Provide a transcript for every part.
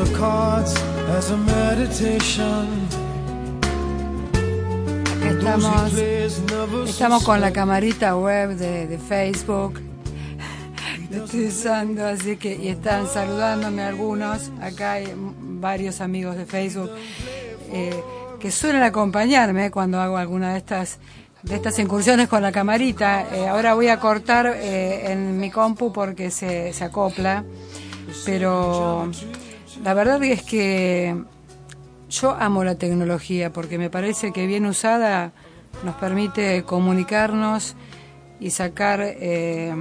Of cards as a meditation. Estamos, estamos con la camarita web de, de Facebook. Lo estoy usando, así que y están saludándome algunos. Acá hay varios amigos de Facebook eh, que suelen acompañarme cuando hago alguna de estas de estas incursiones con la camarita. Eh, ahora voy a cortar eh, en mi compu porque se, se acopla, pero la verdad es que yo amo la tecnología porque me parece que bien usada nos permite comunicarnos y sacar, eh,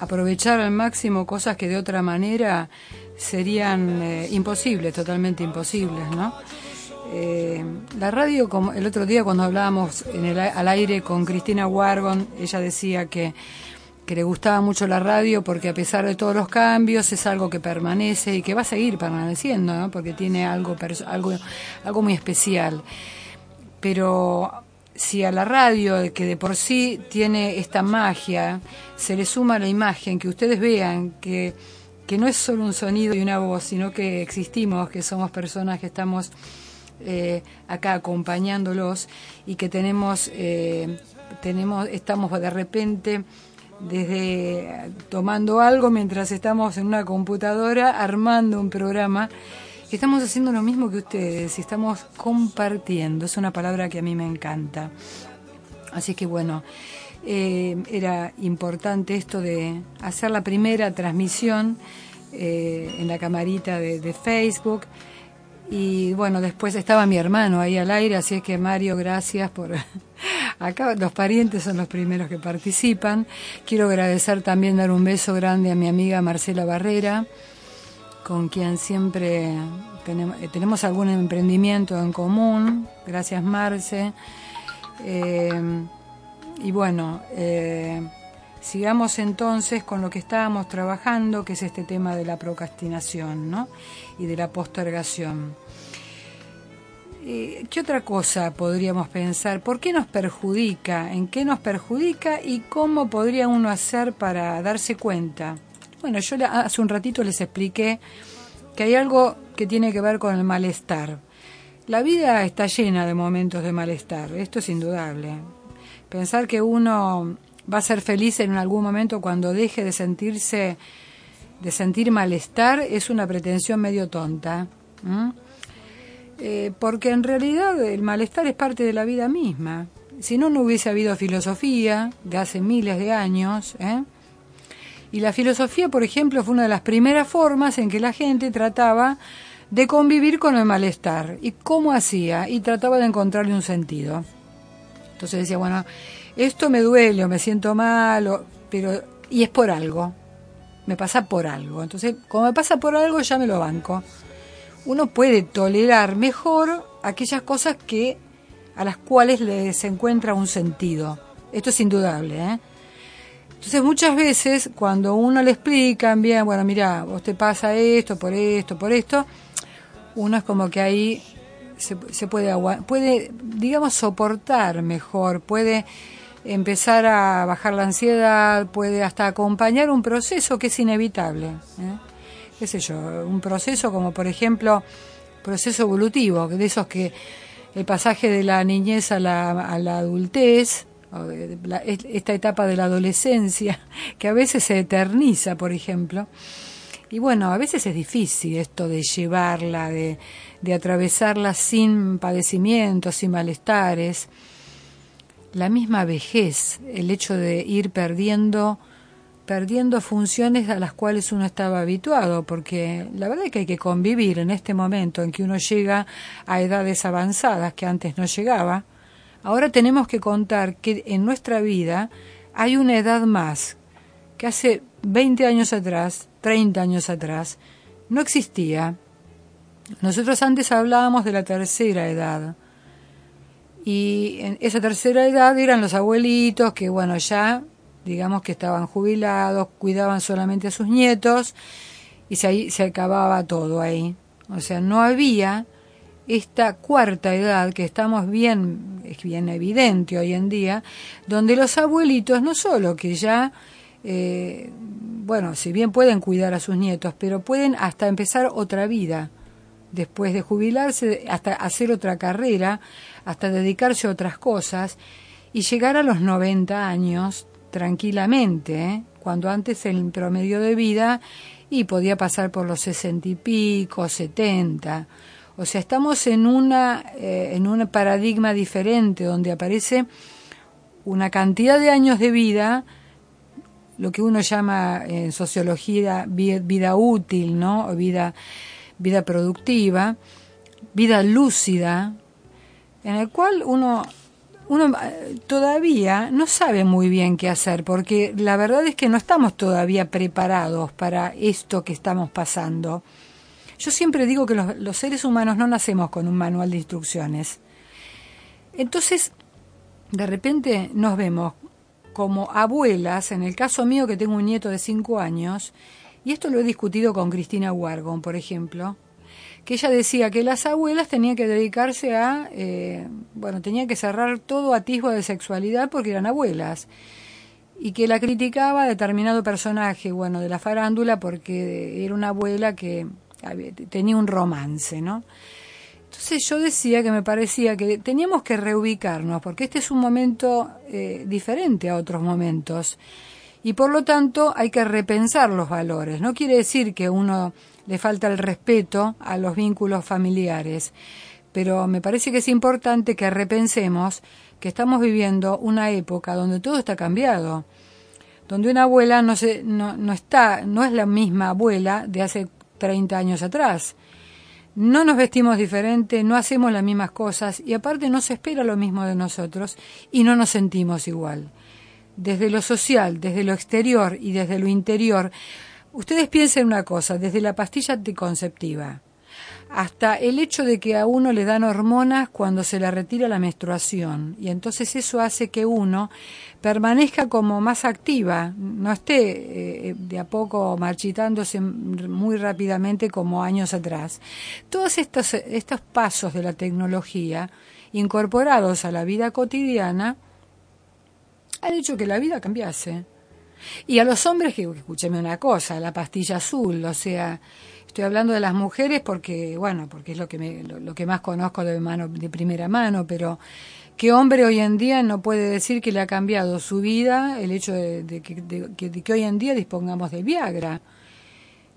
aprovechar al máximo cosas que de otra manera serían eh, imposibles, totalmente imposibles, ¿no? Eh, la radio, como el otro día cuando hablábamos en el, al aire con Cristina Wargon, ella decía que, que le gustaba mucho la radio porque a pesar de todos los cambios es algo que permanece y que va a seguir permaneciendo, ¿no? porque tiene algo, algo, algo muy especial. Pero si a la radio, que de por sí tiene esta magia, se le suma la imagen, que ustedes vean que, que no es solo un sonido y una voz, sino que existimos, que somos personas que estamos eh, acá acompañándolos y que tenemos, eh, tenemos, estamos de repente desde tomando algo mientras estamos en una computadora armando un programa. Estamos haciendo lo mismo que ustedes, estamos compartiendo, es una palabra que a mí me encanta. Así que bueno, eh, era importante esto de hacer la primera transmisión eh, en la camarita de, de Facebook. Y bueno, después estaba mi hermano ahí al aire, así es que Mario, gracias por... Acá los parientes son los primeros que participan. Quiero agradecer también, dar un beso grande a mi amiga Marcela Barrera, con quien siempre tenemos, eh, algún emprendimiento en común. Gracias, Marce. Eh, y bueno, eh, sigamos entonces con lo que estábamos trabajando, que es este tema de la procrastinación ¿no? y de la postergación. Eh, ¿Qué otra cosa podríamos pensar? ¿Por qué nos perjudica? ¿En qué nos perjudica? ¿Y cómo podría uno hacer para darse cuenta? Bueno, yo hace un ratito les expliqué que hay algo que tiene que ver con el malestar. La vida está llena de momentos de malestar, esto es indudable. Pensar que uno va a ser feliz en algún momento cuando deje de sentirse, de sentir malestar, es una pretensión medio tonta. Eh, porque en realidad el malestar es parte de la vida misma. Si no, no hubiese habido filosofía de hace miles de años. ¿eh? Y la filosofía, por ejemplo, fue una de las primeras formas en que la gente trataba de convivir con el malestar. ¿Y cómo hacía? Y trataba de encontrarle un sentido. Entonces decía, bueno, esto me duele o me siento mal, pero y es por algo. Me pasa por algo. Entonces, como me pasa por algo, ya me lo banco uno puede tolerar mejor aquellas cosas que a las cuales les encuentra un sentido. Esto es indudable. ¿eh? Entonces muchas veces cuando uno le explica, bien, bueno, mira, vos te pasa esto, por esto, por esto, uno es como que ahí se, se puede, puede, digamos, soportar mejor, puede empezar a bajar la ansiedad, puede hasta acompañar un proceso que es inevitable. ¿eh? Qué sé yo, un proceso como por ejemplo proceso evolutivo, de esos que el pasaje de la niñez a la, a la adultez, esta etapa de la adolescencia, que a veces se eterniza, por ejemplo. Y bueno, a veces es difícil esto de llevarla, de, de atravesarla sin padecimientos, sin malestares. La misma vejez, el hecho de ir perdiendo perdiendo funciones a las cuales uno estaba habituado, porque la verdad es que hay que convivir en este momento en que uno llega a edades avanzadas que antes no llegaba. Ahora tenemos que contar que en nuestra vida hay una edad más que hace 20 años atrás, 30 años atrás, no existía. Nosotros antes hablábamos de la tercera edad. Y en esa tercera edad eran los abuelitos que, bueno, ya digamos que estaban jubilados, cuidaban solamente a sus nietos y se, se acababa todo ahí. O sea, no había esta cuarta edad que estamos bien, es bien evidente hoy en día, donde los abuelitos no solo que ya, eh, bueno, si bien pueden cuidar a sus nietos, pero pueden hasta empezar otra vida después de jubilarse, hasta hacer otra carrera, hasta dedicarse a otras cosas y llegar a los 90 años tranquilamente, ¿eh? cuando antes el promedio de vida y podía pasar por los 60 y pico, 70. O sea, estamos en una eh, en un paradigma diferente donde aparece una cantidad de años de vida, lo que uno llama en sociología vida, útil, ¿no? O vida vida productiva, vida lúcida, en el cual uno, uno eh, todavía no sabe muy bien qué hacer, porque la verdad es que no estamos todavía preparados para esto que estamos pasando. Yo siempre digo que los, seres humanos no nacemos con un manual de instrucciones. Entonces, de repente nos vemos como abuelas, en el caso mío que tengo un nieto de cinco años, y esto lo he discutido con Cristina Wargon, por ejemplo, que ella decía que las abuelas tenían que dedicarse a, eh, bueno, tenían que cerrar todo atisbo de sexualidad porque eran abuelas. Y que la criticaba a determinado personaje, bueno, de la farándula porque era una abuela que tenía un romance, ¿no? Entonces yo decía que me parecía que teníamos que reubicarnos, porque este es un momento eh, diferente a otros momentos y por lo tanto hay que repensar los valores. No quiere decir que uno le falta el respeto a los vínculos familiares, pero me parece que es importante que repensemos que estamos viviendo una época donde todo está cambiado, donde una abuela no, se, no, no está, no es la misma abuela de hace 30 años atrás. No nos vestimos diferente, no hacemos las mismas cosas y aparte no se espera lo mismo de nosotros y no nos sentimos igual desde lo social, desde lo exterior y desde lo interior, ustedes piensen una cosa, desde la pastilla anticonceptiva hasta el hecho de que a uno le dan hormonas cuando se le retira la menstruación y entonces eso hace que uno permanezca como más activa, no esté eh, de a poco marchitándose muy rápidamente como años atrás. Todos estos, estos pasos de la tecnología incorporados a la vida cotidiana ha hecho que la vida cambiase. Y a los hombres, que escúcheme una cosa, la pastilla azul, o sea, estoy hablando de las mujeres porque, bueno, porque es lo que, me, lo, que más conozco de, mano, de primera mano, pero ¿qué hombre hoy en día no puede decir que le ha cambiado su vida el hecho de, de que hoy en día dispongamos de Viagra?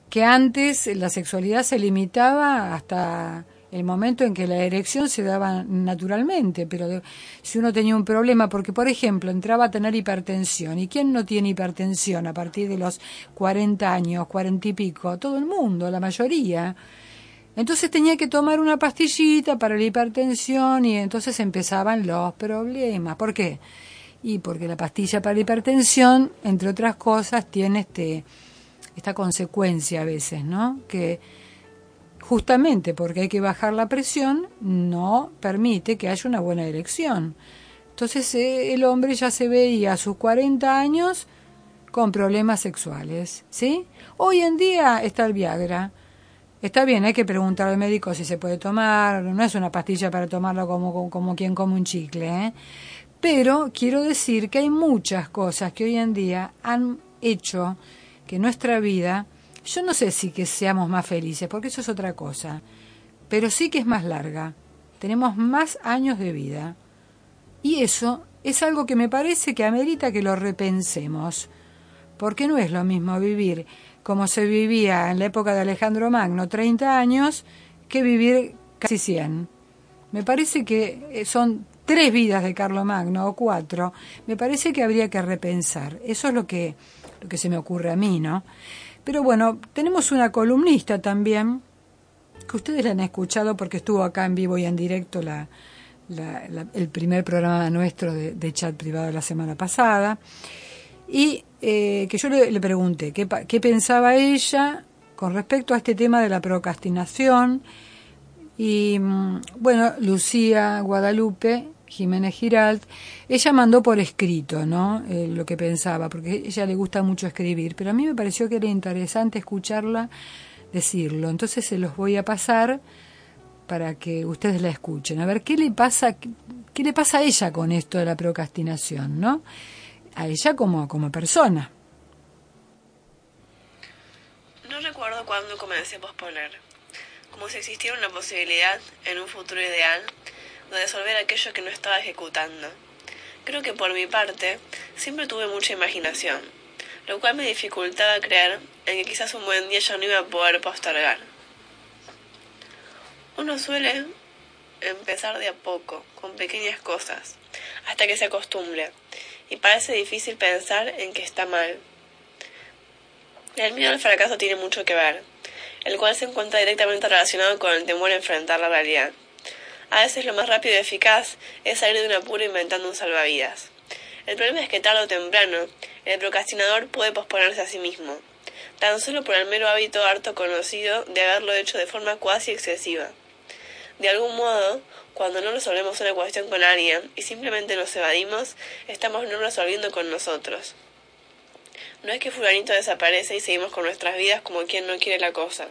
Que antes la sexualidad se limitaba hasta el momento en que la erección se daba naturalmente, pero si uno tenía un problema, porque por ejemplo entraba a tener hipertensión, ¿y quién no tiene hipertensión a partir de los 40 años, 40 y pico? Todo el mundo, la mayoría. Entonces tenía que tomar una pastillita para la hipertensión y entonces empezaban los problemas. ¿Por qué? Y porque la pastilla para la hipertensión, entre otras cosas, tiene este esta consecuencia a veces, ¿no? Que justamente porque hay que bajar la presión, no permite que haya una buena erección. Entonces eh, el hombre ya se veía a sus 40 años con problemas sexuales, ¿sí? Hoy en día está el Viagra. Está bien, hay que preguntar al médico si se puede tomar, no es una pastilla para tomarlo como, como, como quien come un chicle, ¿eh? Pero quiero decir que hay muchas cosas que hoy en día han hecho que nuestra vida yo no sé si que seamos más felices, porque eso es otra cosa, pero sí que es más larga. Tenemos más años de vida. Y eso es algo que me parece que amerita que lo repensemos, porque no es lo mismo vivir como se vivía en la época de Alejandro Magno, 30 años, que vivir casi 100. Me parece que eh, son tres vidas de Carlo Magno o cuatro. Me parece que habría que repensar. Eso es lo que, lo que se me ocurre a mí, ¿no? Pero bueno, tenemos una columnista también, que ustedes la han escuchado porque estuvo acá en vivo y en directo el primer programa nuestro de, chat privado la semana pasada, y eh, que yo le, pregunté qué, qué pensaba ella con respecto a este tema de la procrastinación. Y mm, bueno, Lucía Guadalupe Jiménez Giralt, ella mandó por escrito, ¿no? Eh, lo que pensaba, porque ella le gusta mucho escribir, pero a mí me pareció que era interesante escucharla decirlo. Entonces se los voy a pasar para que ustedes la escuchen. A ver qué le pasa, qué, le pasa a ella con esto de la procrastinación, ¿no? A ella como, como persona. No recuerdo cuándo comencé a posponer, como si existiera una posibilidad, en un futuro ideal, de resolver aquello que no estaba ejecutando. Creo que por mi parte siempre tuve mucha imaginación, lo cual me dificultaba creer en que quizás un buen día yo no iba a poder postergar. Uno suele empezar de a poco, con pequeñas cosas, hasta que se acostumbre, y parece difícil pensar en que está mal. El miedo al fracaso tiene mucho que ver, el cual se encuentra directamente relacionado con el temor a enfrentar la realidad. A veces lo más rápido y eficaz es salir de un apuro inventando un salvavidas. El problema es que tarde o temprano, el procrastinador puede posponerse a sí mismo, tan solo por el mero hábito harto conocido de haberlo hecho de forma cuasi excesiva. De algún modo, cuando no resolvemos una cuestión con alguien y simplemente nos evadimos, estamos no resolviendo con nosotros. No es que fulanito desaparece y seguimos con nuestras vidas como quien no quiere la cosa.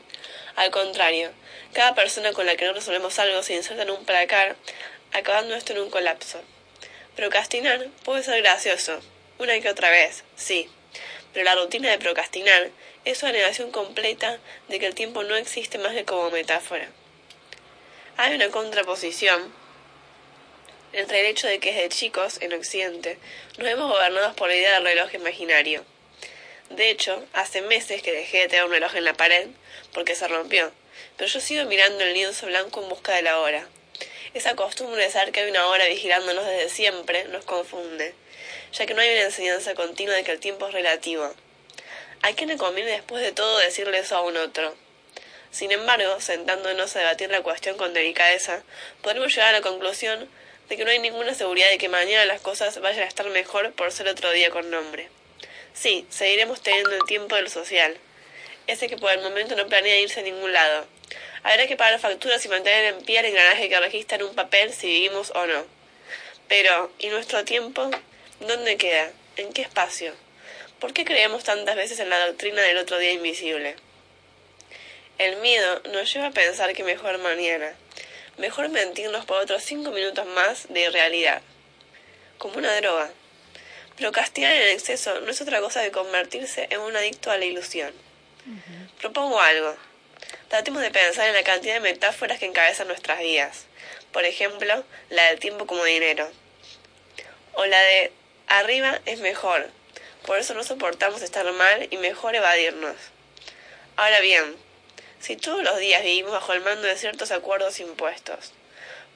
Al contrario, cada persona con la que no resolvemos algo se inserta en un placar, acabando esto en un colapso. Procrastinar puede ser gracioso, una que otra vez, sí, pero la rutina de procrastinar es una negación completa de que el tiempo no existe más que como metáfora. Hay una contraposición entre el hecho de que desde chicos, en Occidente, nos hemos gobernados por la idea del reloj imaginario. De hecho, hace meses que dejé de tener un reloj en la pared porque se rompió, pero yo sigo mirando el lienzo blanco en busca de la hora. Esa costumbre de saber que hay una hora vigilándonos desde siempre nos confunde, ya que no hay una enseñanza continua de que el tiempo es relativo. ¿A quién le conviene después de todo decirle eso a un otro? Sin embargo, sentándonos a debatir la cuestión con delicadeza, podremos llegar a la conclusión de que no hay ninguna seguridad de que mañana las cosas vayan a estar mejor por ser otro día con nombre. Sí, seguiremos teniendo el tiempo del social, ese que por el momento no planea irse a ningún lado. Habrá que pagar facturas y mantener en pie el engranaje que registra en un papel si vivimos o no. Pero, ¿y nuestro tiempo? ¿Dónde queda? ¿En qué espacio? ¿Por qué creemos tantas veces en la doctrina del otro día invisible? El miedo nos lleva a pensar que mejor mañana, mejor mentirnos por otros cinco minutos más de irrealidad, como una droga. Procrastinar en exceso no es otra cosa que convertirse en un adicto a la ilusión. Propongo algo. Tratemos de pensar en la cantidad de metáforas que encabezan nuestras vidas. Por ejemplo, la del tiempo como dinero. O la de arriba es mejor. Por eso no soportamos estar mal y mejor evadirnos. Ahora bien, si todos los días vivimos bajo el mando de ciertos acuerdos impuestos,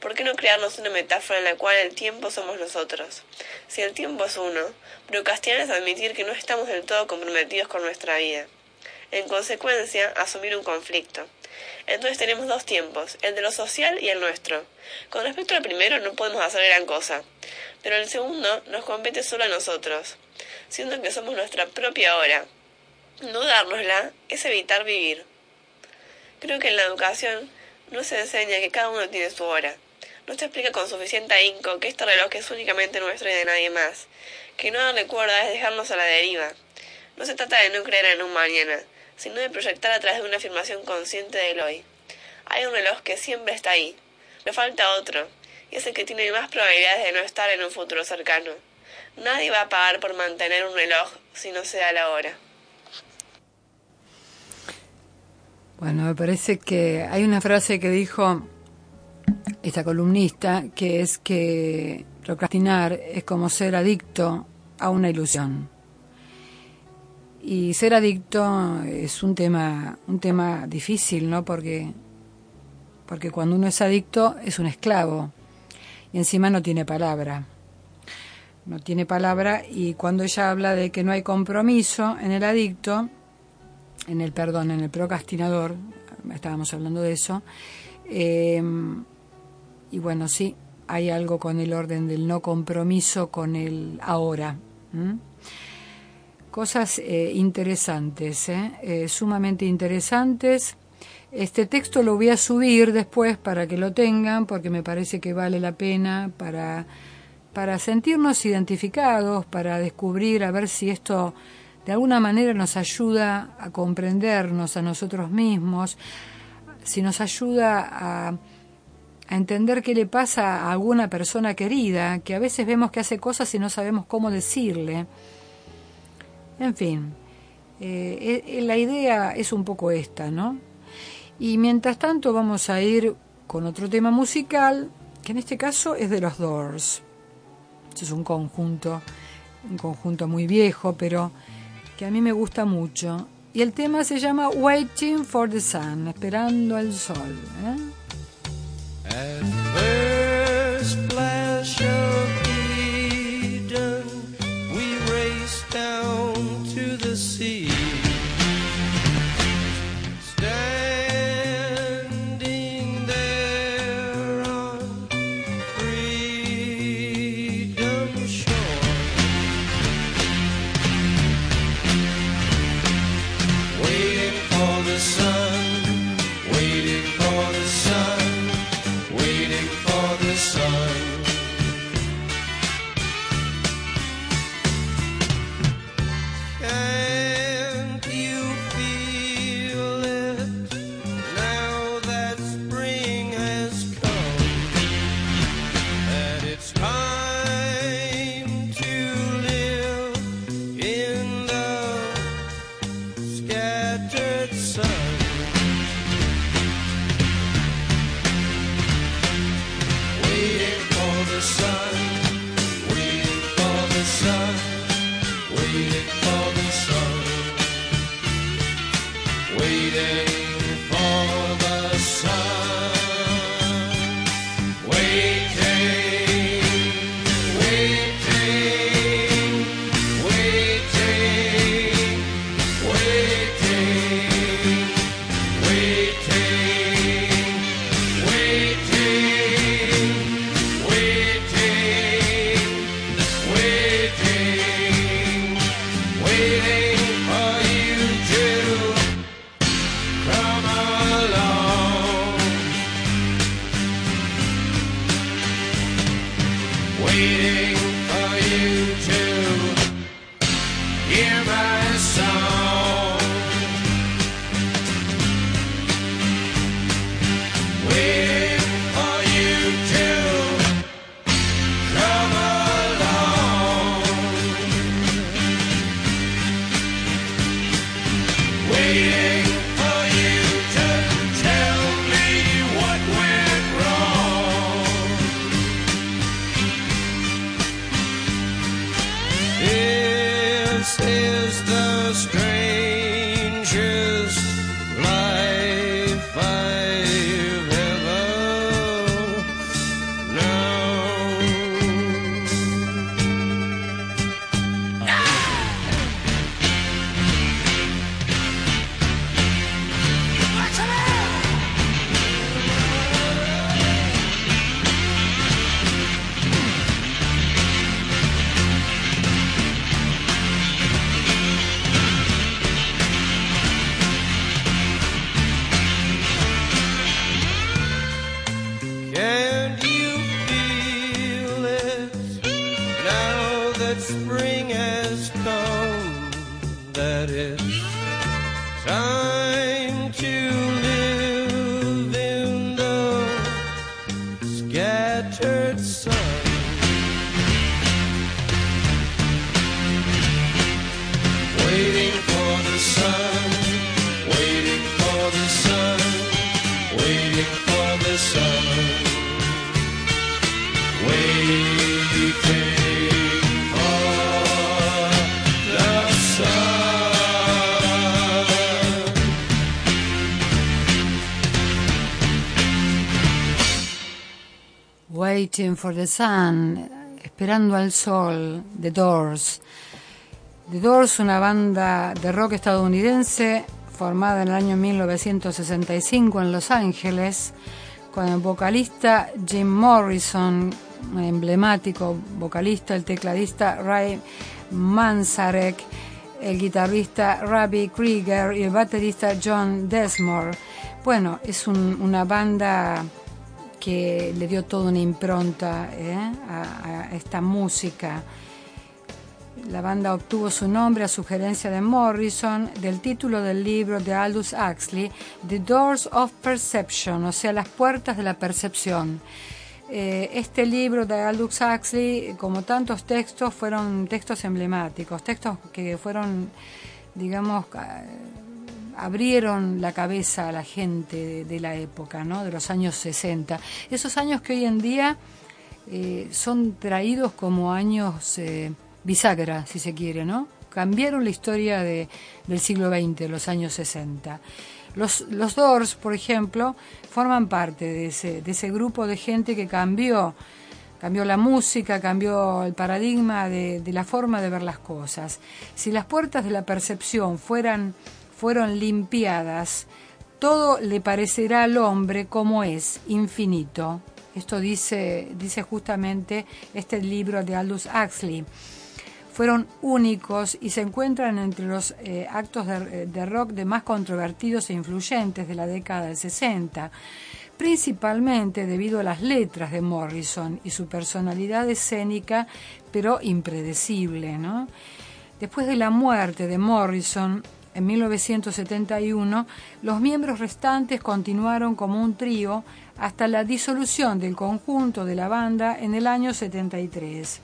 ¿Por qué no crearnos una metáfora en la cual el tiempo somos nosotros? Si el tiempo es uno, procrastinar es admitir que no estamos del todo comprometidos con nuestra vida. En consecuencia, asumir un conflicto. Entonces tenemos dos tiempos, el de lo social y el nuestro. Con respecto al primero no podemos hacer gran cosa, pero el segundo nos compete solo a nosotros, siendo que somos nuestra propia hora. No dárnosla es evitar vivir. Creo que en la educación no se enseña que cada uno tiene su hora no se explica con suficiente ahínco que este reloj es únicamente nuestro y de nadie más, que no darle cuerda es dejarnos a la deriva. No se trata de no creer en un mañana, sino de proyectar a través de una afirmación consciente del hoy. Hay un reloj que siempre está ahí, le falta otro, y es el que tiene más probabilidades de no estar en un futuro cercano. Nadie va a pagar por mantener un reloj si no se da la hora. Bueno, me parece que hay una frase que dijo esta columnista, que es que procrastinar es como ser adicto a una ilusión. Y ser adicto es un tema, un tema difícil, ¿no? Porque, porque cuando uno es adicto es un esclavo y encima no tiene palabra. No tiene palabra y cuando ella habla de que no hay compromiso en el adicto, en el perdón, en el procrastinador, estábamos hablando de eso, eh, y bueno, sí, hay algo con el orden del no compromiso con el ahora. Cosas eh, interesantes, ¿eh? ¿eh? sumamente interesantes. Este texto lo voy a subir después para que lo tengan, porque me parece que vale la pena para, para sentirnos identificados, para descubrir, a ver si esto de alguna manera nos ayuda a comprendernos a nosotros mismos, si nos ayuda a a entender qué le pasa a alguna persona querida, que a veces vemos que hace cosas y no sabemos cómo decirle. En fin, Eh, la idea es un poco esta, ¿no? Y mientras tanto vamos a ir con otro tema musical, que en este caso es de los Doors. es un conjunto, un conjunto muy viejo, pero que a mí me gusta mucho. Y el tema se llama Waiting for the Sun, esperando al sol. ¿eh? At first flash of Eden, we raced down to the sea. For the Sun, Esperando al Sol, The Doors. The Doors, una banda de rock estadounidense formada en el año 1965 en Los Ángeles, con el vocalista Jim Morrison, emblemático vocalista, el tecladista Ray Manzarek, el guitarrista Ravi Krieger y el baterista John Desmore. Bueno, es una banda que le dio toda una impronta ¿eh? a, esta música. La banda obtuvo su nombre a sugerencia de Morrison del título del libro de Aldous Huxley, The Doors of Perception, o sea, las puertas de la percepción. Eh, este libro de Aldous Huxley, como tantos textos, fueron textos emblemáticos, textos que fueron digamos, abrieron la cabeza a la gente de, la época, ¿no? de los años 60. Esos años que hoy en día eh, son traídos como años eh, bisagra, si se quiere, ¿no? Cambiaron la historia de, del siglo XX, los años 60. Los, los Doors, por ejemplo, forman parte de ese, de ese grupo de gente que cambió cambió la música, cambió el paradigma de, de, la forma de ver las cosas. Si las puertas de la percepción fueran fueron limpiadas, todo le parecerá al hombre como es, infinito. Esto dice, dice justamente este libro de Aldous Huxley. Fueron únicos y se encuentran entre los eh, actos de, rock de más controvertidos e influyentes de la década del 60 principalmente debido a las letras de Morrison y su personalidad escénica, pero impredecible. Después de la muerte de Morrison, en 1971, los miembros restantes continuaron como un trío hasta la disolución del conjunto de la banda en el año 73.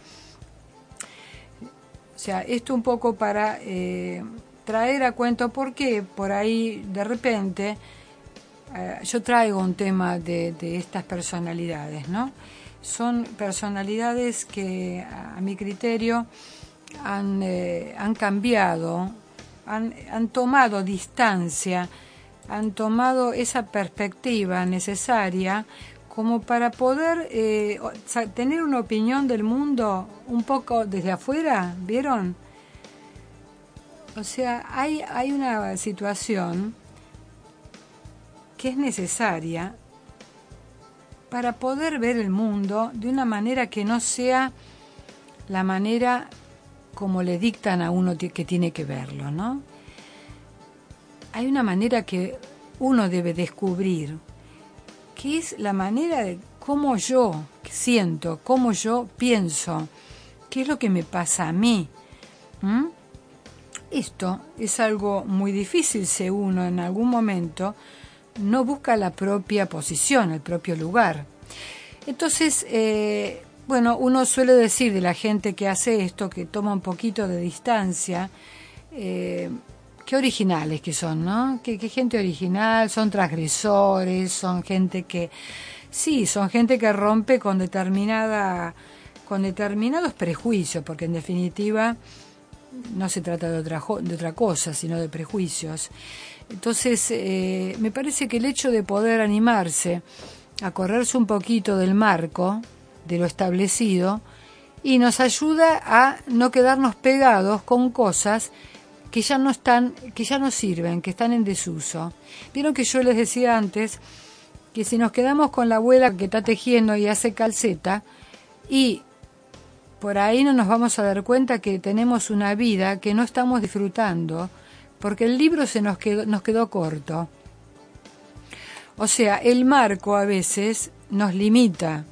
O sea, esto un poco para eh, traer a cuento por qué por ahí de repente eh, yo traigo un tema de, estas personalidades, ¿no? Son personalidades que a, mi criterio han, eh, han cambiado han, tomado distancia, han tomado esa perspectiva necesaria como para poder eh, tener una opinión del mundo un poco desde afuera, ¿vieron? O sea, hay, hay una situación que es necesaria para poder ver el mundo de una manera que no sea la manera como le dictan a uno que tiene que verlo, ¿no? Hay una manera que uno debe descubrir, que es la manera de cómo yo siento, cómo yo pienso, qué es lo que me pasa a mí. Esto es algo muy difícil si uno en algún momento no busca la propia posición, el propio lugar. Entonces, eh, bueno, uno suele decir de la gente que hace esto, que toma un poquito de distancia, eh, qué originales que son, ¿no? Qué, gente original, son transgresores, son gente que, sí, son gente que rompe con determinada, con determinados prejuicios, porque en definitiva no se trata de otra, de otra cosa, sino de prejuicios. Entonces, eh, me parece que el hecho de poder animarse a correrse un poquito del marco, de lo establecido y nos ayuda a no quedarnos pegados con cosas que ya no están, que ya no sirven, que están en desuso. Vieron que yo les decía antes que si nos quedamos con la abuela que está tejiendo y hace calceta y por ahí no nos vamos a dar cuenta que tenemos una vida que no estamos disfrutando porque el libro se nos quedó, nos quedó corto. O sea, el marco a veces nos limita,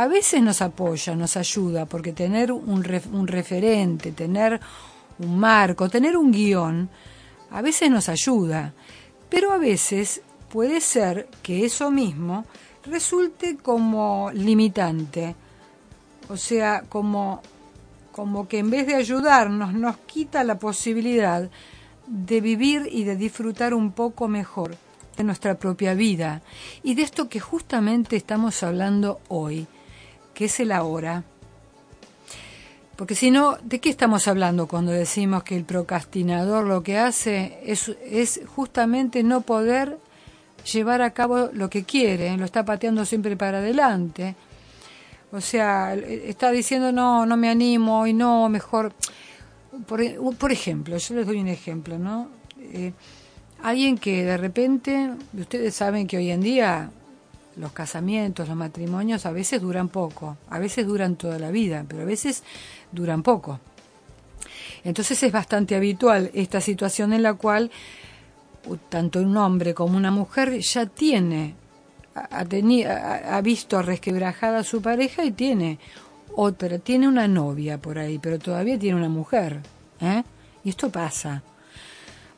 a veces nos apoya, nos ayuda, porque tener un, un referente, tener un marco, tener un guion, a veces nos ayuda, pero a veces puede ser que eso mismo resulte como limitante, o sea, como, como que en vez de ayudarnos nos quita la posibilidad de vivir y de disfrutar un poco mejor de nuestra propia vida. Y de esto que justamente estamos hablando hoy que es el ahora. Porque si no, ¿de qué estamos hablando cuando decimos que el procrastinador lo que hace es, es justamente no poder llevar a cabo lo que quiere, lo está pateando siempre para adelante? O sea, está diciendo, no, no me animo y no, mejor... Por, por ejemplo, yo les doy un ejemplo, ¿no? Eh, alguien que de repente, ustedes saben que hoy en día los casamientos, los matrimonios a veces duran poco, a veces duran toda la vida, pero a veces duran poco. Entonces es bastante habitual esta situación en la cual tanto un hombre como una mujer ya tiene, ha, ha visto resquebrajada a su pareja y tiene otra, tiene una novia por ahí, pero todavía tiene una mujer. ¿eh? Y esto pasa.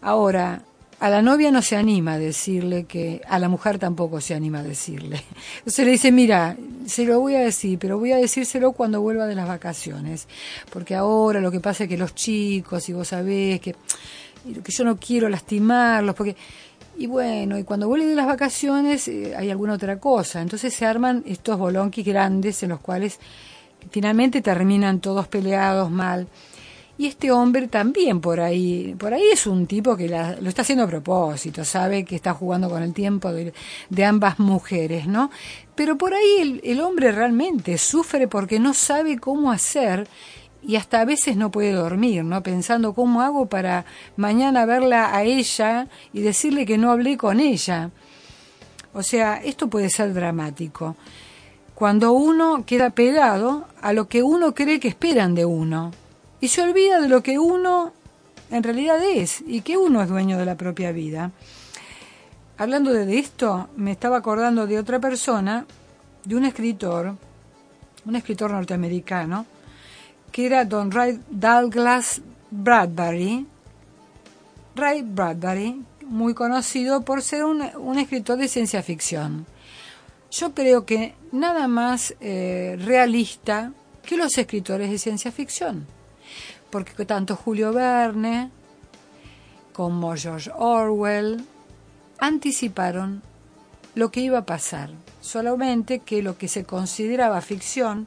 Ahora, a la novia no se anima a decirle que, a la mujer tampoco se anima a decirle. Entonces le dice, mira, se lo voy a decir, pero voy a decírselo cuando vuelva de las vacaciones. Porque ahora lo que pasa es que los chicos, y vos sabés que... que yo no quiero lastimarlos, porque y bueno, y cuando vuelven de las vacaciones eh, hay alguna otra cosa. Entonces se arman estos bolonquis grandes en los cuales finalmente terminan todos peleados mal. Y este hombre también por ahí, por ahí es un tipo que lo está haciendo a propósito, sabe que está jugando con el tiempo de, ambas mujeres, ¿no? Pero por ahí el, el hombre realmente sufre porque no sabe cómo hacer y hasta a veces no puede dormir, ¿no? Pensando cómo hago para mañana verla a ella y decirle que no hablé con ella. O sea, esto puede ser dramático. Cuando uno queda pegado a lo que uno cree que esperan de uno y se olvida de lo que uno en realidad es y que uno es dueño de la propia vida. Hablando de esto, me estaba acordando de otra persona, de un escritor, un escritor norteamericano, que era Don Ray Douglas Bradbury. Ray Bradbury, muy conocido por ser un, escritor de ciencia ficción. Yo creo que nada más eh, realista que los escritores de ciencia ficción, porque tanto Julio Verne como George Orwell anticiparon lo que iba a pasar, solamente que lo que se consideraba ficción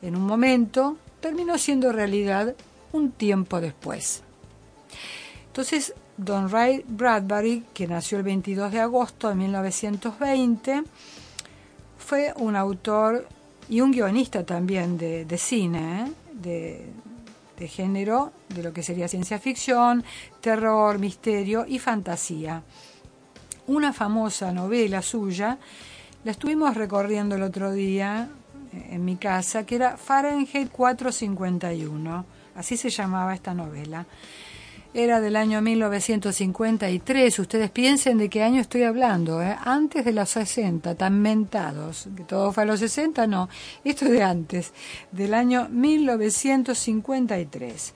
en un momento terminó siendo realidad un tiempo después. Entonces, Don Ray Bradbury, que nació el 22 de agosto de 1920, fue un autor y un guionista también de, cine, ¿eh? de, de género, de lo que sería ciencia ficción, terror, misterio y fantasía. Una famosa novela suya la estuvimos recorriendo el otro día en mi casa, que era Fahrenheit 451, así se llamaba esta novela. Era del año 1953, ustedes piensen de qué año estoy hablando, ¿eh? antes de los 60, tan mentados, que todo fue a los 60, no, esto es de antes, del año 1953.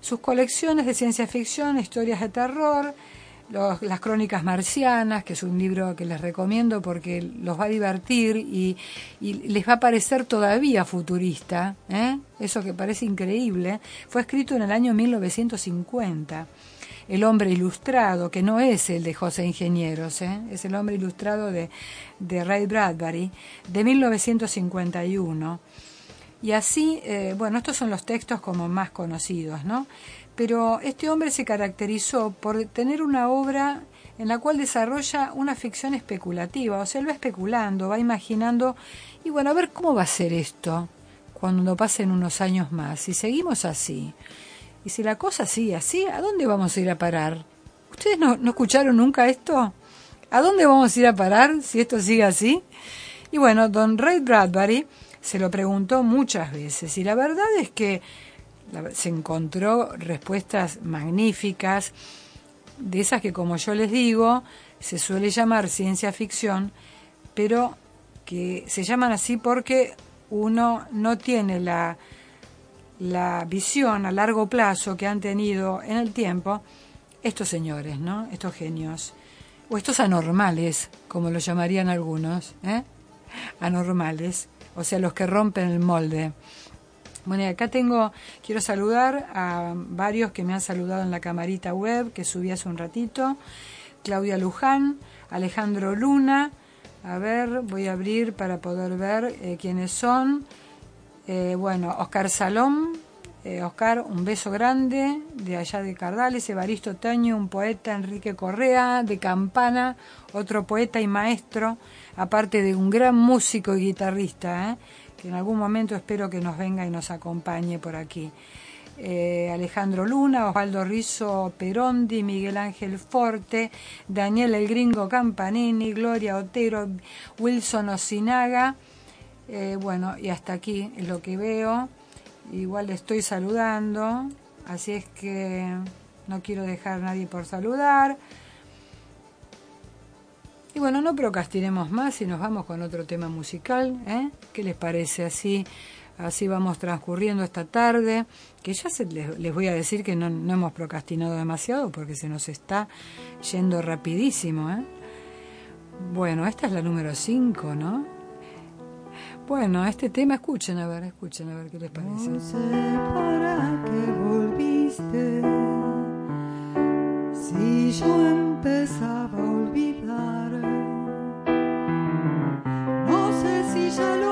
Sus colecciones de ciencia ficción, historias de terror, las Crónicas Marcianas, que es un libro que les recomiendo porque los va a divertir y, les va a parecer todavía futurista. ¿eh? Eso que parece increíble. Fue escrito en el año 1950. El hombre ilustrado, que no es el de José Ingenieros, ¿eh? es el hombre ilustrado de, de Ray Bradbury, de 1951. Y así, eh, bueno, estos son los textos como más conocidos, ¿no? Pero este hombre se caracterizó por tener una obra en la cual desarrolla una ficción especulativa, o sea, él va especulando, va imaginando, y bueno, a ver cómo va a ser esto cuando pasen unos años más, si seguimos así, y si la cosa sigue así, ¿a dónde vamos a ir a parar? ¿Ustedes no, no escucharon nunca esto? ¿A dónde vamos a ir a parar si esto sigue así? Y bueno, don Ray Bradbury se lo preguntó muchas veces, y la verdad es que se encontró respuestas magníficas, de esas que como yo les digo, se suele llamar ciencia ficción, pero que se llaman así porque uno no tiene la, la visión a largo plazo que han tenido en el tiempo estos señores, ¿no? Estos genios. O estos anormales, como lo llamarían algunos, ¿eh? Anormales, o sea, los que rompen el molde. Bueno, acá tengo, quiero saludar a varios que me han saludado en la camarita web que subí hace un ratito. Claudia Luján, Alejandro Luna, a ver, voy a abrir para poder ver eh, quiénes son. Eh, bueno, Oscar Salón, eh, Oscar, un beso grande de allá de Cardales, Evaristo Taño, un poeta, Enrique Correa, de Campana, otro poeta y maestro, aparte de un gran músico y guitarrista. ¿eh? Que en algún momento espero que nos venga y nos acompañe por aquí. Eh, Alejandro Luna, Osvaldo Rizo Perondi, Miguel Ángel Forte, Daniel El Gringo Campanini, Gloria Otero, Wilson Osinaga. Eh, bueno, y hasta aquí es lo que veo. Igual le estoy saludando, así es que no quiero dejar a nadie por saludar. Y bueno, no procrastinemos más y nos vamos con otro tema musical. ¿eh? ¿Qué les parece así? Así vamos transcurriendo esta tarde, que ya se, les, voy a decir que no, no, hemos procrastinado demasiado porque se nos está yendo rapidísimo. ¿eh? Bueno, esta es la número 5, ¿no? Bueno, este tema, escuchen a ver, escuchen a ver qué les parece. No sé para qué volviste y yo empezaba a olvidar. Sé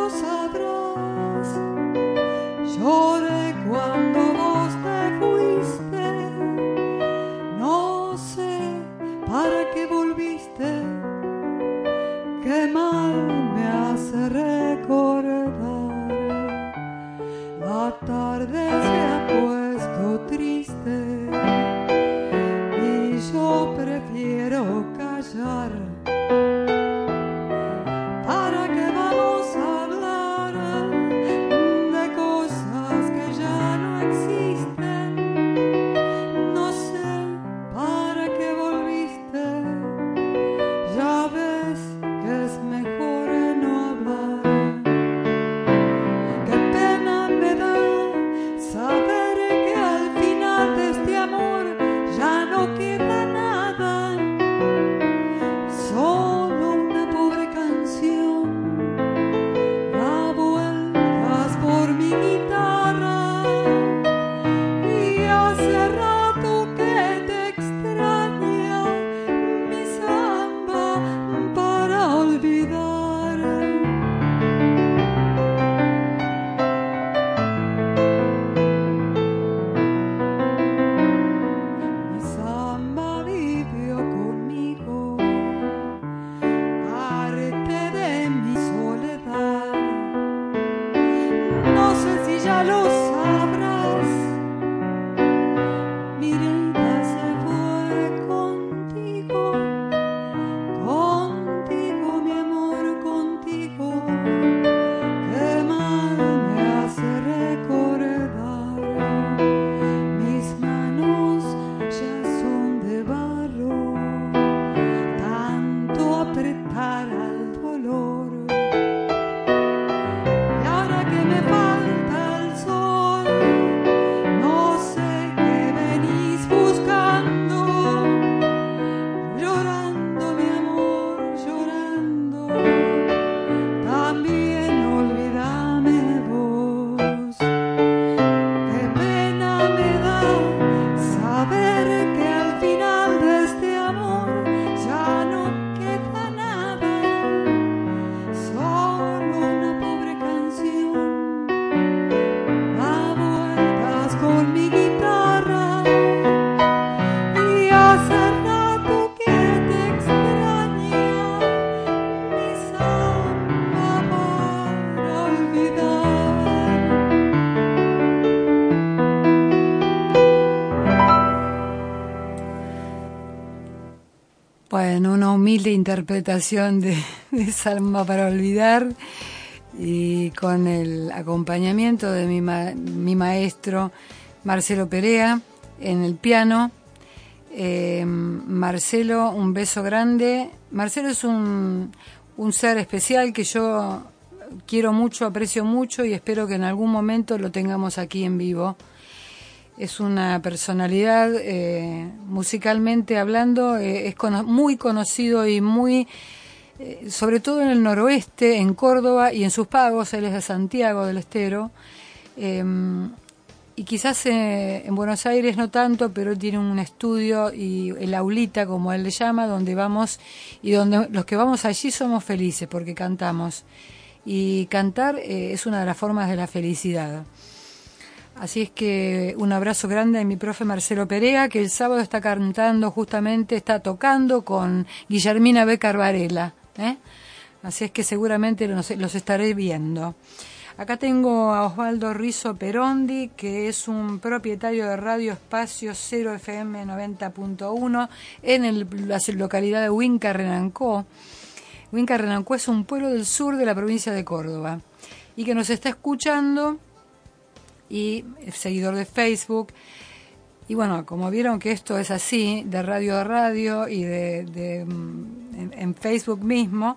interpretación de, Salma para olvidar y con el acompañamiento de mi, ma- mi maestro Marcelo Perea en el piano. Eh, Marcelo, un beso grande. Marcelo es un, un ser especial que yo quiero mucho, aprecio mucho y espero que en algún momento lo tengamos aquí en vivo. Es una personalidad, eh, musicalmente hablando, eh, es muy conocido y muy, eh, sobre todo en el noroeste, en Córdoba y en sus pagos, él es de Santiago del Estero. Eh, y quizás en Buenos Aires no tanto, pero tiene un estudio y el aulita, como él le llama, donde vamos y donde los que vamos allí somos felices porque cantamos. Y cantar es una de las formas de la felicidad. Así es que un abrazo grande a mi profe Marcelo Perea, que el sábado está cantando justamente, está tocando con Guillermina Becar Varela. ¿eh? Así es que seguramente los, los estaré viendo. Acá tengo a Osvaldo Rizo Perondi, que es un propietario de Radio Espacio 0 FM 90.1 en el- la localidad de Huinca Renancó. Huinca Renancó es un pueblo del sur de la provincia de Córdoba y que nos está escuchando y es seguidor de Facebook. Y bueno, como vieron que esto es así, de radio a radio y de, de, mm, en, Facebook mismo,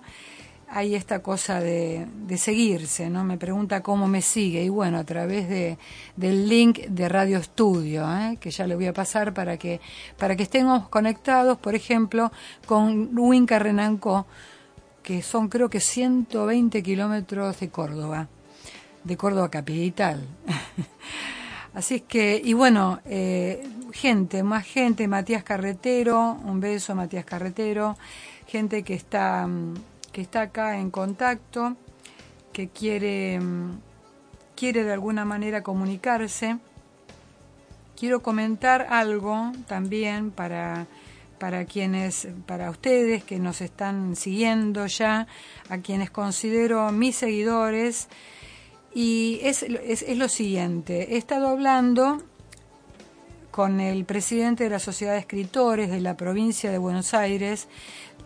hay esta cosa de, de seguirse, ¿no? Me pregunta cómo me sigue y bueno, a través de, del link de Radio Estudio, ¿eh? que ya le voy a pasar para que, para que estemos conectados, por ejemplo, con Huinca Renancó, que son creo que 120 kilómetros de Córdoba, de Córdoba capital. Así es que, y bueno, eh, gente, más gente, Matías Carretero, un beso Matías Carretero, gente que está, mm, que está acá en contacto, que quiere, mm, quiere de alguna manera comunicarse. Quiero comentar algo también para, para quienes, para ustedes que nos están siguiendo ya, a quienes considero mis seguidores, y es, es, es lo siguiente, he estado hablando con el presidente de la Sociedad de Escritores de la provincia de Buenos Aires,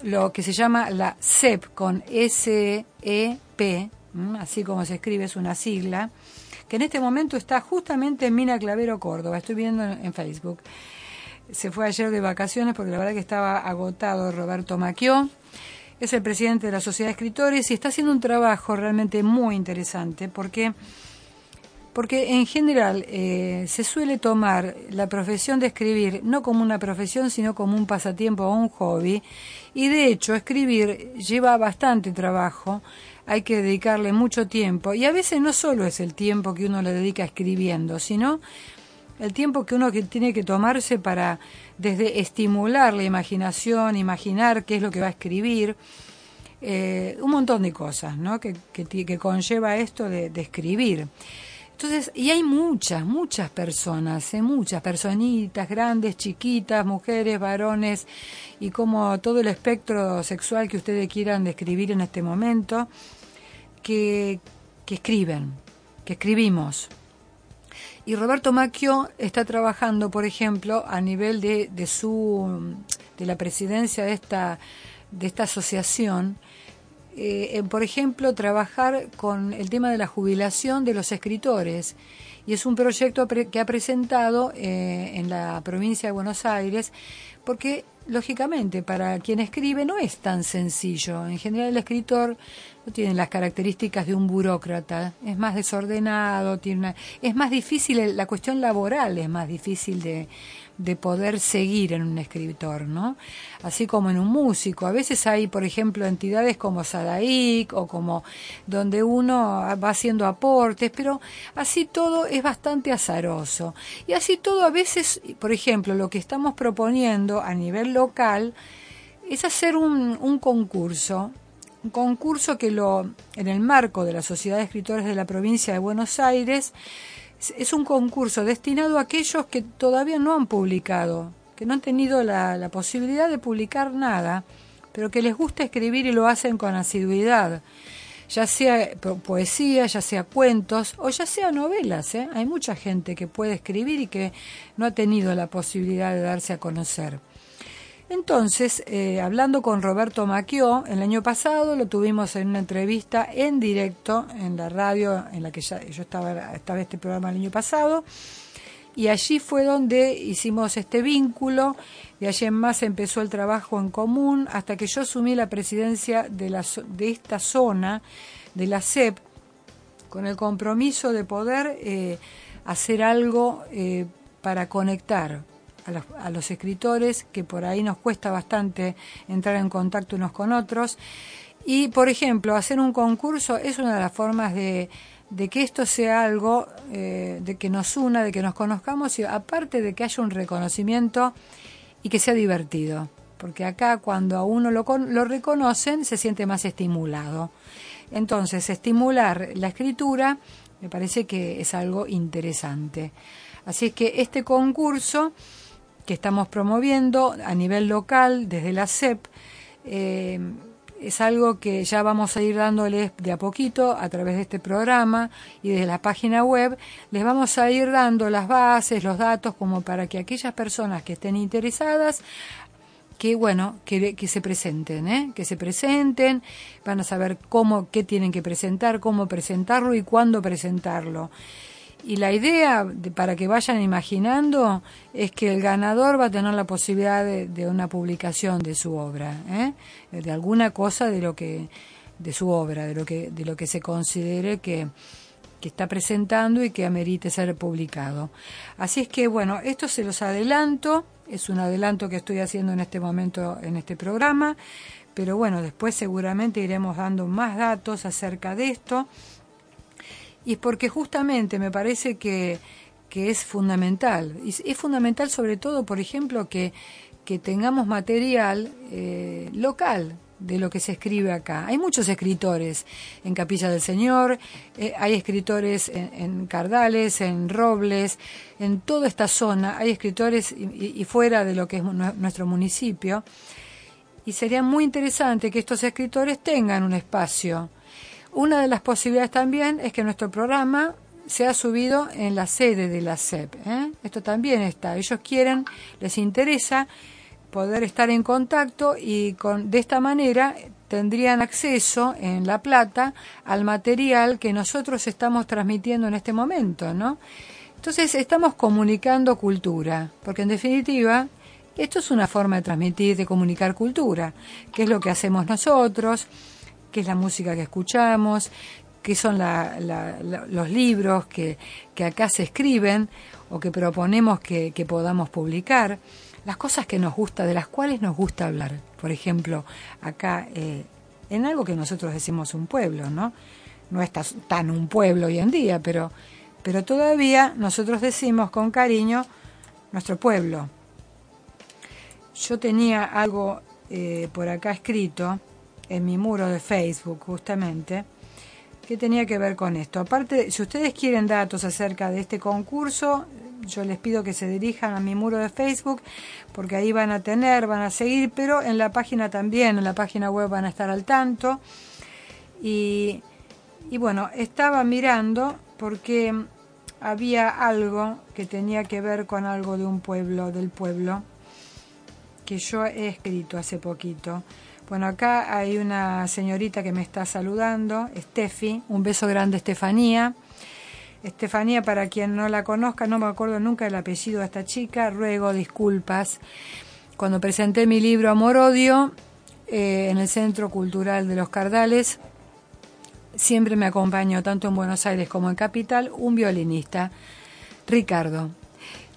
lo que se llama la CEP, con S-E-P, así como se escribe, es una sigla, que en este momento está justamente en Mina Clavero, Córdoba, estoy viendo en Facebook. Se fue ayer de vacaciones porque la verdad que estaba agotado Roberto Maquió es el presidente de la Sociedad de Escritores y está haciendo un trabajo realmente muy interesante porque, porque en general eh, se suele tomar la profesión de escribir no como una profesión sino como un pasatiempo o un hobby. Y de hecho escribir lleva bastante trabajo, hay que dedicarle mucho tiempo. Y a veces no solo es el tiempo que uno le dedica escribiendo, sino el tiempo que uno que tiene que tomarse para desde estimular la imaginación, imaginar qué es lo que va a escribir, eh, un montón de cosas ¿no? que, que, conlleva esto de, escribir. Entonces, y hay muchas, muchas personas, ¿eh? muchas personitas, grandes, chiquitas, mujeres, varones, y como todo el espectro sexual que ustedes quieran describir en este momento, que, que escriben, que escribimos, y Roberto Macchio está trabajando, por ejemplo, a nivel de, de su de la presidencia de esta de esta asociación, eh, en, por ejemplo, trabajar con el tema de la jubilación de los escritores. Y es un proyecto que ha presentado eh, en la provincia de Buenos Aires, porque lógicamente para quien escribe no es tan sencillo. En general el escritor no tiene las características de un burócrata, es más desordenado, tiene es más difícil, la cuestión laboral es más difícil de, de poder seguir en un escritor, ¿no? Así como en un músico. A veces hay, por ejemplo, entidades como Sadaik o como donde uno va haciendo aportes, pero así todo es bastante azaroso. Y así todo a veces, por ejemplo, lo que estamos proponiendo a nivel local es hacer un, un concurso un concurso que lo en el marco de la Sociedad de Escritores de la provincia de Buenos Aires es un concurso destinado a aquellos que todavía no han publicado, que no han tenido la, posibilidad de publicar nada, pero que les gusta escribir y lo hacen con asiduidad, ya sea poesía, ya sea cuentos o ya sea novelas. ¿eh? Hay mucha gente que puede escribir y que no ha tenido la posibilidad de darse a conocer. Entonces, eh, hablando con Roberto Maquió, el año pasado lo tuvimos en una entrevista en directo en la radio en la que ya, yo estaba, estaba este programa el año pasado, y allí fue donde hicimos este vínculo, y allí en más empezó el trabajo en común, hasta que yo asumí la presidencia de, esta zona, de la CEP, con el compromiso de poder eh, hacer algo eh, para conectar a los, escritores, que por ahí nos cuesta bastante entrar en contacto unos con otros. Y, por ejemplo, hacer un concurso es una de las formas de, de que esto sea algo eh, de que nos una, de que nos conozcamos y aparte de que haya un reconocimiento y que sea divertido. Porque acá cuando a uno lo, lo reconocen se siente más estimulado. Entonces, estimular la escritura me parece que es algo interesante. Así es que este concurso que estamos promoviendo a nivel local desde la CEP. Eh, es algo que ya vamos a ir dándoles de a poquito a través de este programa y desde la página web. Les vamos a ir dando las bases, los datos, como para que aquellas personas que estén interesadas que bueno, que, que se presenten, ¿eh? que se presenten, van a saber cómo, qué tienen que presentar, cómo presentarlo y cuándo presentarlo. Y la idea, para que vayan imaginando, es que el ganador va a tener la posibilidad de, una publicación de su obra, ¿eh? de alguna cosa de lo que de su obra, de lo que de lo que se considere que, que está presentando y que amerite ser publicado. Así es que bueno, esto se los adelanto, es un adelanto que estoy haciendo en este momento en este programa, pero bueno, después seguramente iremos dando más datos acerca de esto y porque justamente me parece que, que es fundamental. Y es fundamental sobre todo, por ejemplo, que, que tengamos material eh, local de lo que se escribe acá. Hay muchos escritores en Capilla del Señor, eh, hay escritores en, Cardales, en Robles, en toda esta zona, hay escritores y, fuera de lo que es nuestro municipio. Y sería muy interesante que estos escritores tengan un espacio. Una de las posibilidades también es que nuestro programa se ha subido en la sede de la SEP. ¿eh? Esto también está. Ellos quieren, les interesa poder estar en contacto y con, de esta manera tendrían acceso en La Plata al material que nosotros estamos transmitiendo en este momento, ¿no? Entonces estamos comunicando cultura, porque en definitiva esto es una forma de transmitir, de comunicar cultura, que es lo que hacemos nosotros, que es la música que escuchamos, que son los libros que, acá se escriben o que proponemos que, podamos publicar, las cosas que nos gusta, de las cuales nos gusta hablar. Por ejemplo, acá eh, en algo que nosotros decimos un pueblo, ¿no? No está tan un pueblo hoy en día, pero, pero todavía nosotros decimos con cariño nuestro pueblo. Yo tenía algo eh, por acá escrito en mi muro de Facebook, justamente, ¿Qué tenía que ver con esto? Aparte, si ustedes quieren datos acerca de este concurso, yo les pido que se dirijan a mi muro de Facebook, porque ahí van a tener, van a seguir, pero en la página también, en la página web van a estar al tanto. Y, y bueno, estaba mirando porque había algo que tenía que ver con algo de un pueblo, del pueblo, que yo he escrito hace poquito. Bueno, acá hay una señorita que me está saludando, Steffi, un beso grande Estefanía. Estefanía, para quien no la conozca, no me acuerdo nunca el apellido de esta chica, ruego disculpas. Cuando presenté mi libro Amor-Odio eh, en el Centro Cultural de los Cardales, siempre me acompañó, tanto en Buenos Aires como en Capital, un violinista, Ricardo.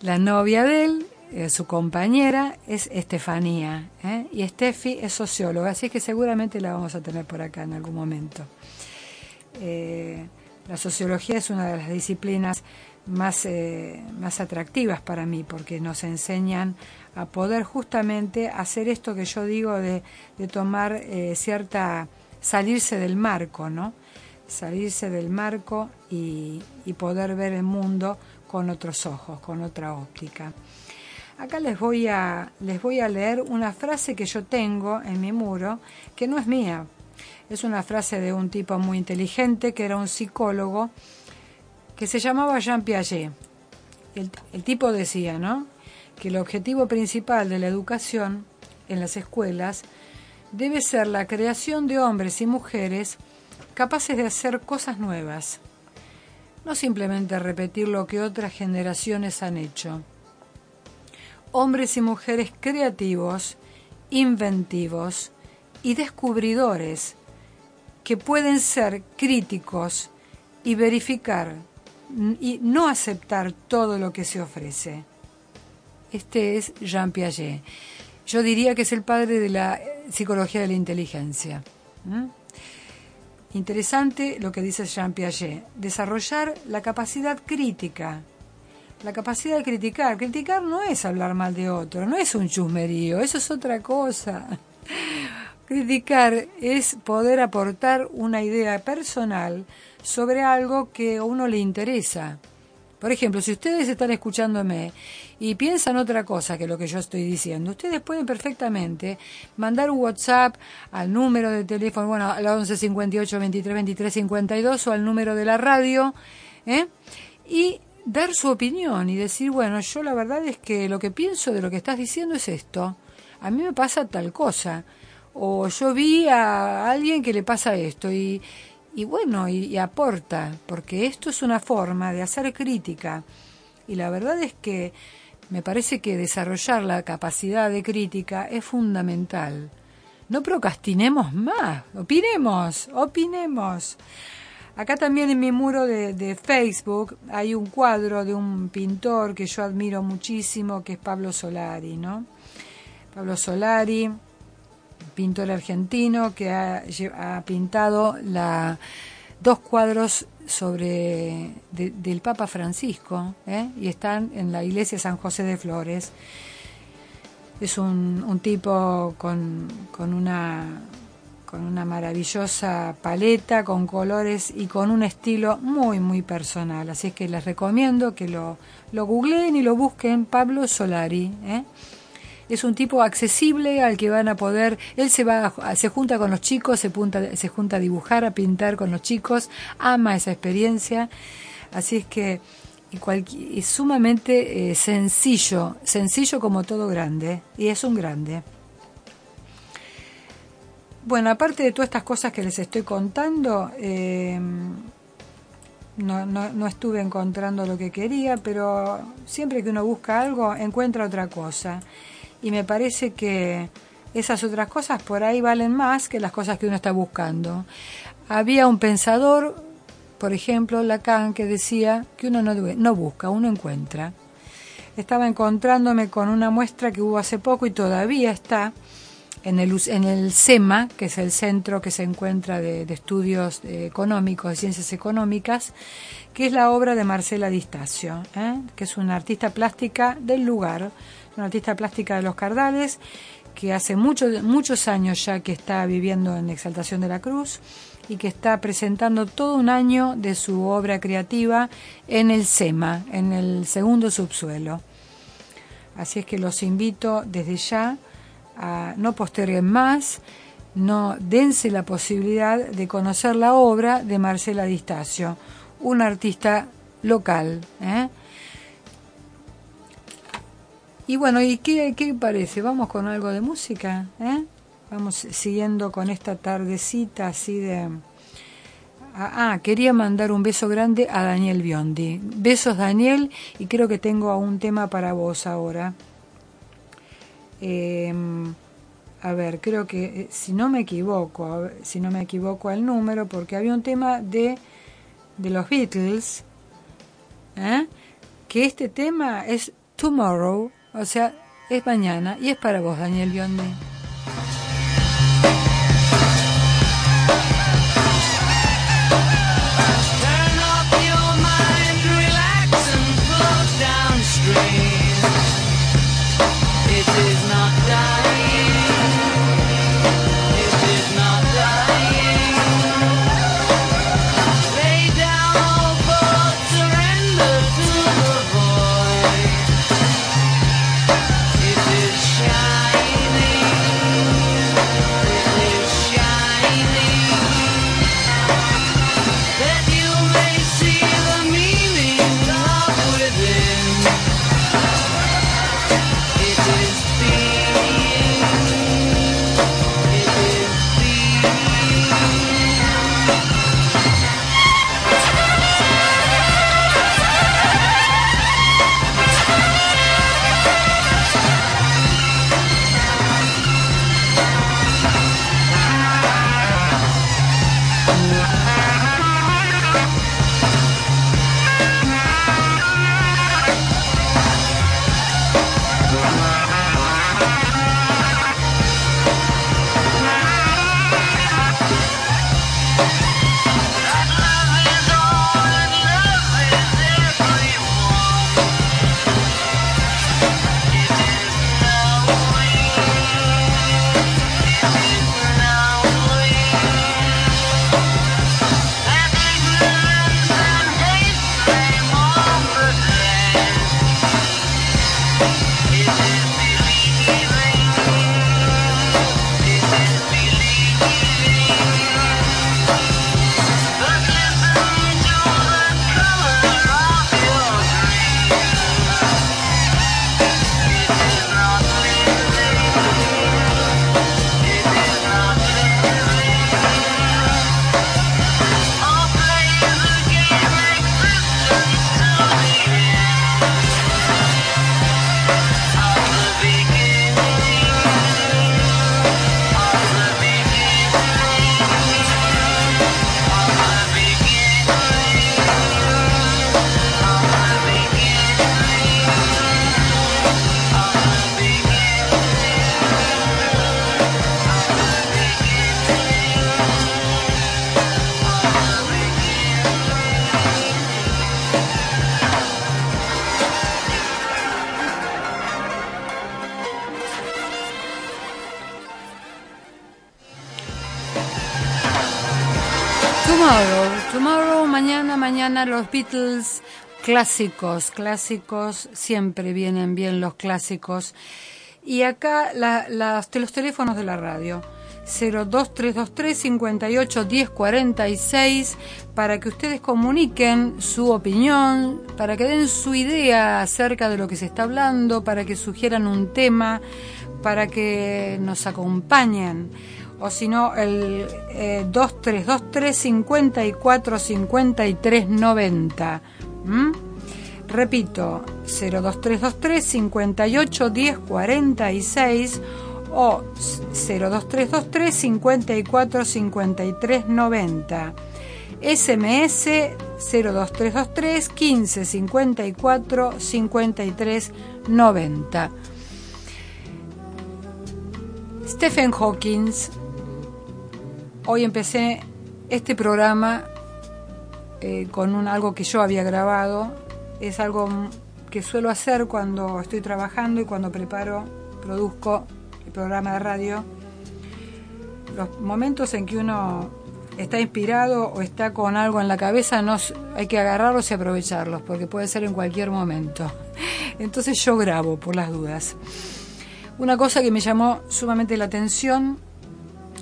La novia de él eh, su compañera es Estefanía ¿eh? y Estefi es socióloga, así que seguramente la vamos a tener por acá en algún momento. Eh, la sociología es una de las disciplinas más, más atractivas para mí porque nos enseñan a poder justamente hacer esto que yo digo de, de tomar cierta, salirse del marco, ¿no? Salirse del marco y, y poder ver el mundo con otros ojos, con otra óptica. Acá les voy, a, les voy a leer una frase que yo tengo en mi muro, que no es mía. Es una frase de un tipo muy inteligente, que era un psicólogo, que se llamaba Jean Piaget. El, el tipo decía, ¿no? Que el objetivo principal de la educación en las escuelas debe ser la creación de hombres y mujeres capaces de hacer cosas nuevas, no simplemente repetir lo que otras generaciones han hecho hombres y mujeres creativos, inventivos y descubridores que pueden ser críticos y verificar y no aceptar todo lo que se ofrece. Este es Jean Piaget. Yo diría que es el padre de la psicología de la inteligencia. Interesante lo que dice Jean Piaget, desarrollar la capacidad crítica la capacidad de criticar. Criticar no es hablar mal de otro, no es un chusmerío, eso es otra cosa. Criticar es poder aportar una idea personal sobre algo que a uno le interesa. Por ejemplo, si ustedes están escuchándome y piensan otra cosa que lo que yo estoy diciendo, ustedes pueden perfectamente mandar un WhatsApp al número de teléfono, bueno, al 11 58 23 23 52 o al número de la radio, ¿eh? y dar su opinión y decir, bueno, yo la verdad es que lo que pienso de lo que estás diciendo es esto, a mí me pasa tal cosa, o yo vi a alguien que le pasa esto y, y bueno, y, aporta, porque esto es una forma de hacer crítica y la verdad es que me parece que desarrollar la capacidad de crítica es fundamental. No procrastinemos más, opinemos, opinemos. Acá también en mi muro de, Facebook hay un cuadro de un pintor que yo admiro muchísimo, que es Pablo Solari, ¿no? Pablo Solari, pintor argentino que ha, pintado dos cuadros sobre de- del Papa Francisco ¿eh? y están en la iglesia San José de Flores. Es un, un tipo con, con una con una maravillosa paleta, con colores y con un estilo muy, muy personal. Así es que les recomiendo que lo, lo googleen y lo busquen, Pablo Solari. ¿eh? Es un tipo accesible al que van a poder, él se va, se junta con los chicos, se, punta- se junta a dibujar, a pintar con los chicos, ama esa experiencia. Así es que y sumamente eh, sencillo, sencillo como todo grande, y es un grande. Bueno, aparte de todas estas cosas que les estoy contando, eh, no, no, no estuve encontrando lo que quería, pero siempre que uno busca algo, encuentra otra cosa. Y me parece que esas otras cosas por ahí valen más que las cosas que uno está buscando. Había un pensador, por ejemplo, Lacan, que decía que uno no, no busca, uno encuentra. Estaba encontrándome con una muestra que hubo hace poco y todavía está en el, en el CEMA, que es el centro que se encuentra de, estudios eh, económicos, de ciencias económicas, que es la obra de Marcela Distacio, ¿eh? que es una artista plástica del lugar, una artista plástica de los Cardales, que hace mucho- muchos años ya que está viviendo en Exaltación de la Cruz y que está presentando todo un año de su obra creativa en el CEMA, en el segundo subsuelo. Así es que los invito desde ya no posterguen más, no dense la posibilidad de conocer la obra de Marcela Distacio, una artista local. ¿eh? Y bueno, ¿y qué, qué parece? ¿Vamos con algo de música? ¿eh? Vamos siguiendo con esta tardecita así de... Ah, ah, quería mandar un beso grande a Daniel Biondi. Besos Daniel y creo que tengo un tema para vos ahora. Eh, a ver, creo que eh, si no me equivoco, si no me equivoco el número, porque había un tema de, de los Beatles, ¿eh? que este tema es Tomorrow, o sea, es mañana, y es para vos, Daniel Biondi. Los Beatles clásicos, clásicos, siempre vienen bien los clásicos. Y acá la- los teléfonos de la radio. 02323 58 10 46 para que ustedes comuniquen su opinión, para que den su idea acerca de lo que se está hablando, para que sugieran un tema, para que nos acompañen. O si no, el eh, 2323 54 53 90. ¿Mm? Repito, 02323 58 10 46 o 02323 54 53 90. SMS 02323 15 54 53 90. Stephen Hawking, hoy empecé este programa eh, con un, algo que yo había grabado. Es algo que suelo hacer cuando estoy trabajando y cuando preparo, produzco el programa de radio. Los momentos en que uno está inspirado o está con algo en la cabeza, no, hay que agarrarlos y aprovecharlos, porque puede ser en cualquier momento. Entonces yo grabo por las dudas. Una cosa que me llamó sumamente la atención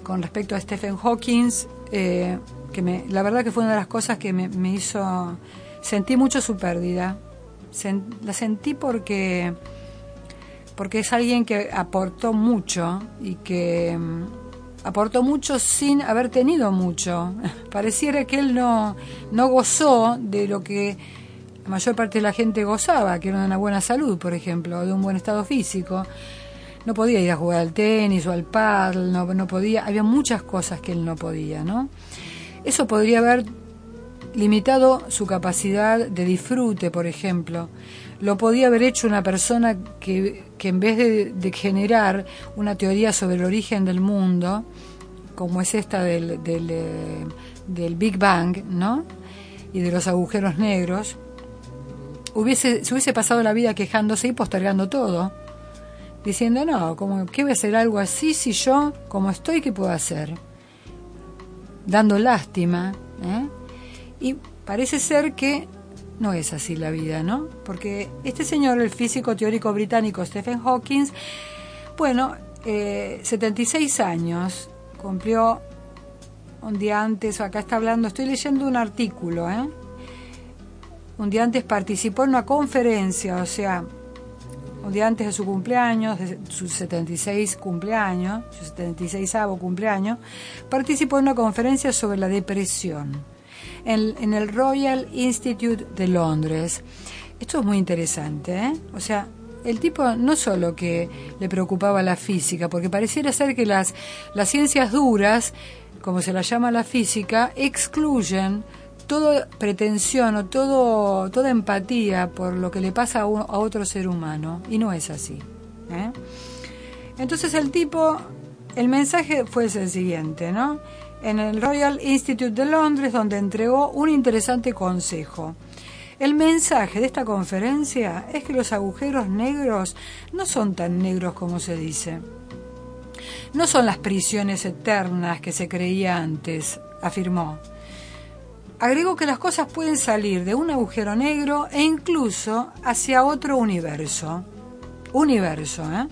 con respecto a Stephen Hawking, eh, que la verdad que fue una de las cosas que me, hizo, sentí mucho su pérdida. La sentí porque, porque es alguien que aportó mucho y que mm, aportó mucho sin haber tenido mucho. Pareciera que él no, no gozó de lo que la mayor parte de la gente gozaba, que era una buena salud, por ejemplo, de un buen estado físico. No podía ir a jugar al tenis o al paddle, no, no podía, había muchas cosas que él no podía, ¿no? Eso podría haber limitado su capacidad de disfrute, por ejemplo. Lo podía haber hecho una persona que, que en vez de, generar una teoría sobre el origen del mundo, como es esta del, del, eh, del Big Bang, ¿no? Y de los agujeros negros, hubiese, se hubiese pasado la vida quejándose y postergando todo, diciendo, no, como, ¿qué voy a hacer algo así si yo, como estoy, qué puedo hacer? Dando lástima, ¿eh? Y parece ser que no es así la vida, ¿no? Porque este señor, el físico teórico británico Stephen Hawking, bueno, eh, 76 años, cumplió un día antes, acá está hablando, estoy leyendo un artículo, ¿eh? Un día antes participó en una conferencia, o sea, un día antes de su cumpleaños, de su 76 cumpleaños, su 76 cumpleaños, participó en una conferencia sobre la depresión en, el Royal Institute de Londres. Esto es muy interesante, ¿eh? O sea, el tipo no solo que le preocupaba la física, porque pareciera ser que las, las ciencias duras, como se las llama la física, excluyen toda pretensión o todo, toda empatía por lo que le pasa a, otro ser humano. Y no es así. ¿eh? Entonces el tipo, el mensaje fue el siguiente, ¿no? En el Royal Institute de Londres, donde entregó un interesante consejo. El mensaje de esta conferencia es que los agujeros negros no son tan negros como se dice. No son las prisiones eternas que se creía antes, afirmó. Agregó que las cosas pueden salir de un agujero negro e incluso hacia otro universo. Universo, ¿eh?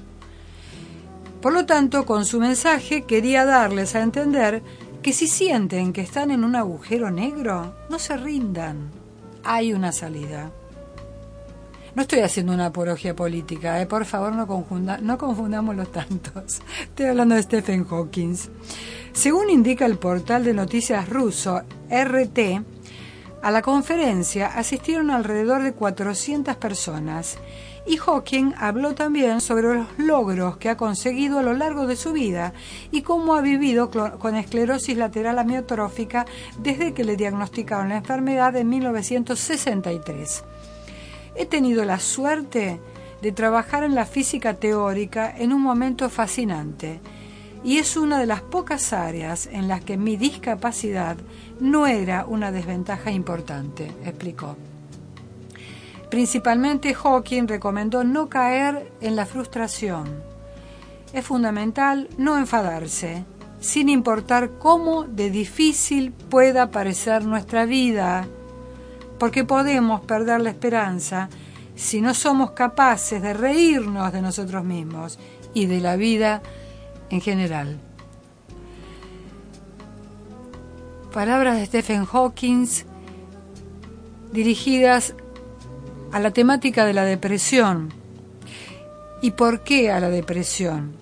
Por lo tanto, con su mensaje quería darles a entender que si sienten que están en un agujero negro, no se rindan. Hay una salida. No estoy haciendo una apología política, ¿eh? por favor no, confunda- no confundamos los tantos. Estoy hablando de Stephen Hawking. Según indica el portal de noticias ruso RT, a la conferencia asistieron alrededor de 400 personas y Hawking habló también sobre los logros que ha conseguido a lo largo de su vida y cómo ha vivido con esclerosis lateral amiotrófica desde que le diagnosticaron la enfermedad en 1963. He tenido la suerte de trabajar en la física teórica en un momento fascinante y es una de las pocas áreas en las que mi discapacidad no era una desventaja importante, explicó. Principalmente Hawking recomendó no caer en la frustración. Es fundamental no enfadarse, sin importar cómo de difícil pueda parecer nuestra vida, porque podemos perder la esperanza si no somos capaces de reírnos de nosotros mismos y de la vida en general. Palabras de Stephen Hawking dirigidas a la temática de la depresión. ¿Y por qué a la depresión?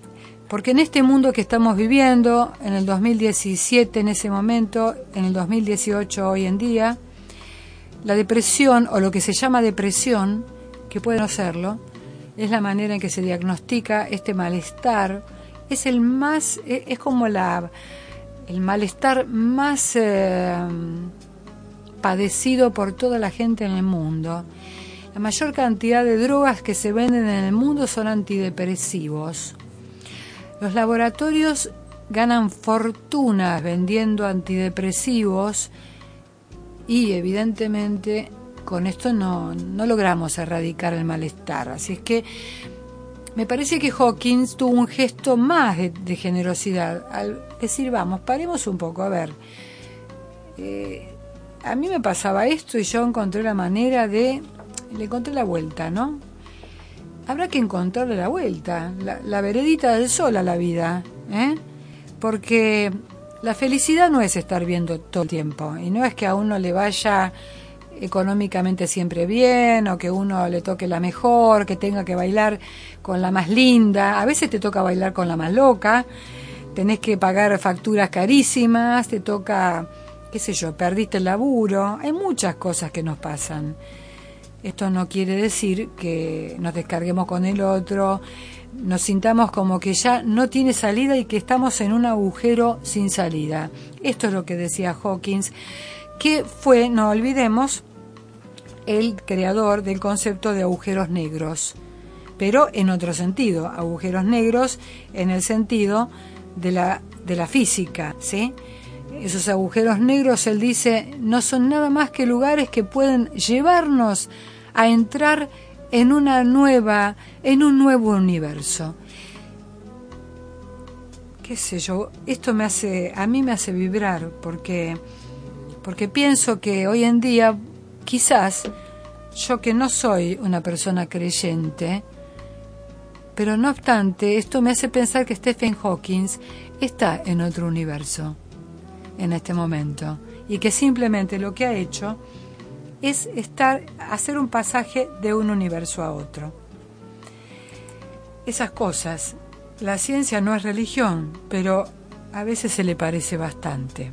Porque en este mundo que estamos viviendo, en el 2017 en ese momento, en el 2018 hoy en día, la depresión o lo que se llama depresión, que puede no serlo, es la manera en que se diagnostica este malestar, es el más, e- es como la, el malestar más eh, padecido por toda la gente en el mundo. La mayor cantidad de drogas que se venden en el mundo son antidepresivos. Los laboratorios ganan fortunas vendiendo antidepresivos y evidentemente con esto no, no logramos erradicar el malestar. Así es que me parece que Hawkins tuvo un gesto más de, generosidad al decir, vamos, paremos un poco, a ver. eh, a mí me pasaba esto y yo encontré la manera de... Le encontré la vuelta, ¿no? Habrá que encontrarle la vuelta, la, la veredita del sol a la vida, ¿eh? Porque la felicidad no es estar viendo todo el tiempo y no es que a uno le vaya económicamente siempre bien o que uno le toque la mejor, que tenga que bailar con la más linda. A veces te toca bailar con la más loca, tenés que pagar facturas carísimas, te toca, qué sé yo, perdiste el laburo. Hay muchas cosas que nos pasan. Esto no quiere decir que nos descarguemos con el otro, nos sintamos como que ya no tiene salida y que estamos en un agujero sin salida. Esto es lo que decía Hawkins, que fue, no olvidemos, el creador del concepto de agujeros negros, pero en otro sentido, agujeros negros en el sentido de la, de la física, ¿sí? Esos agujeros negros, él dice, no son nada más que lugares que pueden llevarnos a entrar en una nueva, en un nuevo universo. Qué sé yo, esto me hace, a mí me hace vibrar porque, porque pienso que hoy en día, quizás, yo que no soy una persona creyente, pero no obstante, esto me hace pensar que Stephen Hawking está en otro universo en este momento y que simplemente lo que ha hecho es estar hacer un pasaje de un universo a otro. Esas cosas, la ciencia no es religión, pero a veces se le parece bastante.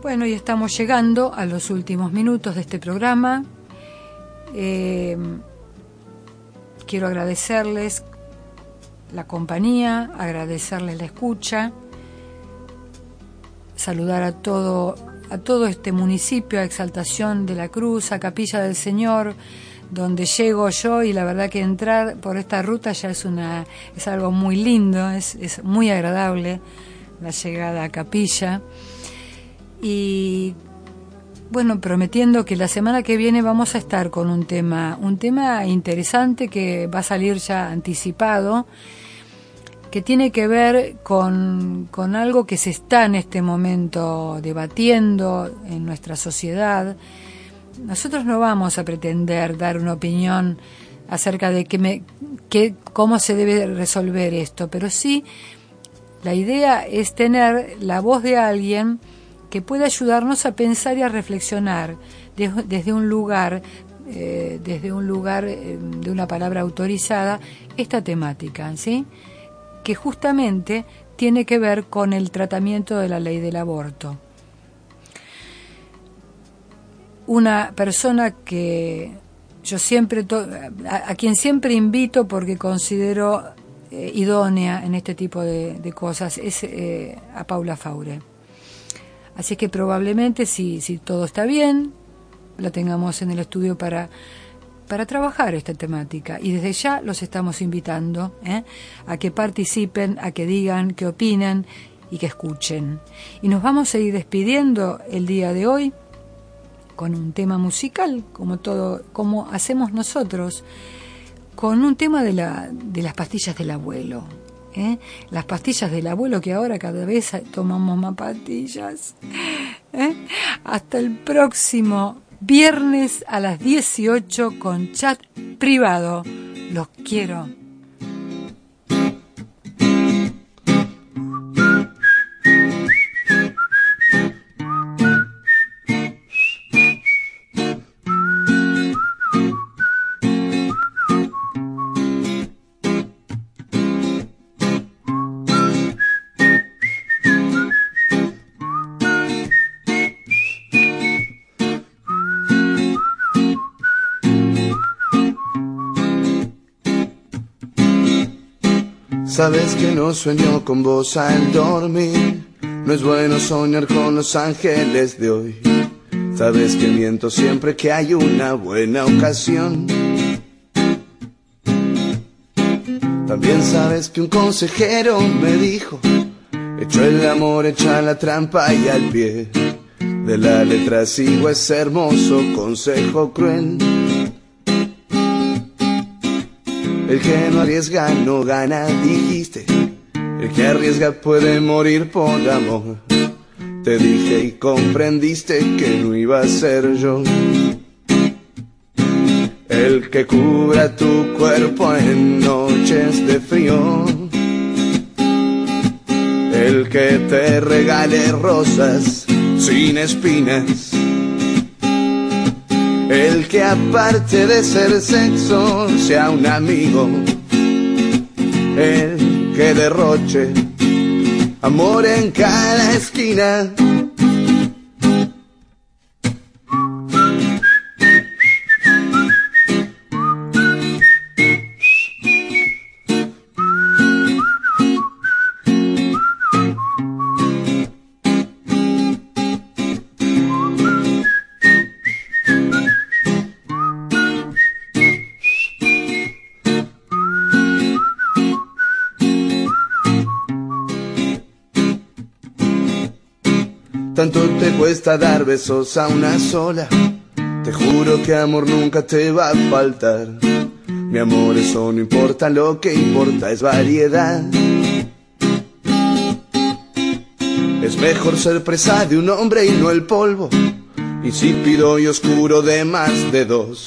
Bueno, y estamos llegando a los últimos minutos de este programa. Eh, quiero agradecerles la compañía, agradecerles la escucha, saludar a todo a todo este municipio, a Exaltación de la Cruz, a Capilla del Señor, donde llego yo y la verdad que entrar por esta ruta ya es una es algo muy lindo, es, es muy agradable la llegada a Capilla. Y bueno, prometiendo que la semana que viene vamos a estar con un tema, un tema interesante que va a salir ya anticipado, que tiene que ver con, con algo que se está en este momento debatiendo en nuestra sociedad. Nosotros no vamos a pretender dar una opinión acerca de que me, que, cómo se debe resolver esto, pero sí la idea es tener la voz de alguien que pueda ayudarnos a pensar y a reflexionar de- desde un lugar, eh, desde un lugar eh, de una palabra autorizada, esta temática, ¿sí? Que justamente tiene que ver con el tratamiento de la ley del aborto. Una persona que yo siempre, a, quien siempre invito porque considero eh, idónea en este tipo de, de cosas, es eh, a Paula Faure. Así que probablemente si, si todo está bien, la tengamos en el estudio para, para trabajar esta temática. Y desde ya los estamos invitando ¿eh? a que participen, a que digan, que opinen y que escuchen. Y nos vamos a ir despidiendo el día de hoy con un tema musical, como todo, como hacemos nosotros, con un tema de, la, de las pastillas del abuelo. ¿eh? Las pastillas del abuelo que ahora cada vez tomamos más pastillas. ¿eh? Hasta el próximo viernes a las 18 con chat privado. Los quiero. Sabes que no sueño con vos al dormir. No es bueno soñar con los ángeles de hoy. Sabes que miento siempre que hay una buena ocasión. También sabes que un consejero me dijo, hecho el amor, echa la trampa y al pie de la letra sigo ese hermoso consejo cruel. El que no arriesga no gana, dijiste. El que arriesga puede morir por amor. Te dije y comprendiste que no iba a ser yo. El que cubra tu cuerpo en noches de frío. El que te regale rosas sin espinas. El que aparte de ser sexo sea un amigo. El que derroche amor en cada esquina. Cuesta dar besos a una sola. Te juro que amor nunca te va a faltar. Mi amor, eso no importa, lo que importa es variedad. Es mejor ser presa de un hombre y no el polvo. Insípido y oscuro de más de dos.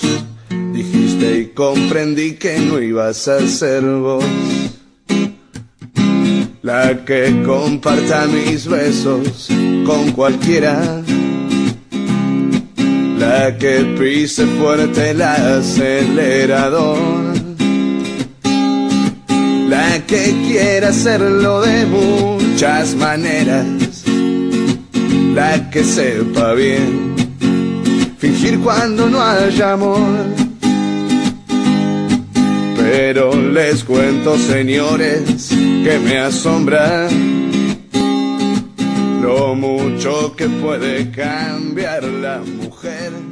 Dijiste y comprendí que no ibas a ser vos. La que comparta mis besos con cualquiera. La que pise fuerte el acelerador. La que quiera hacerlo de muchas maneras. La que sepa bien fingir cuando no haya amor. Pero les cuento, señores, que me asombra lo mucho que puede cambiar la mujer.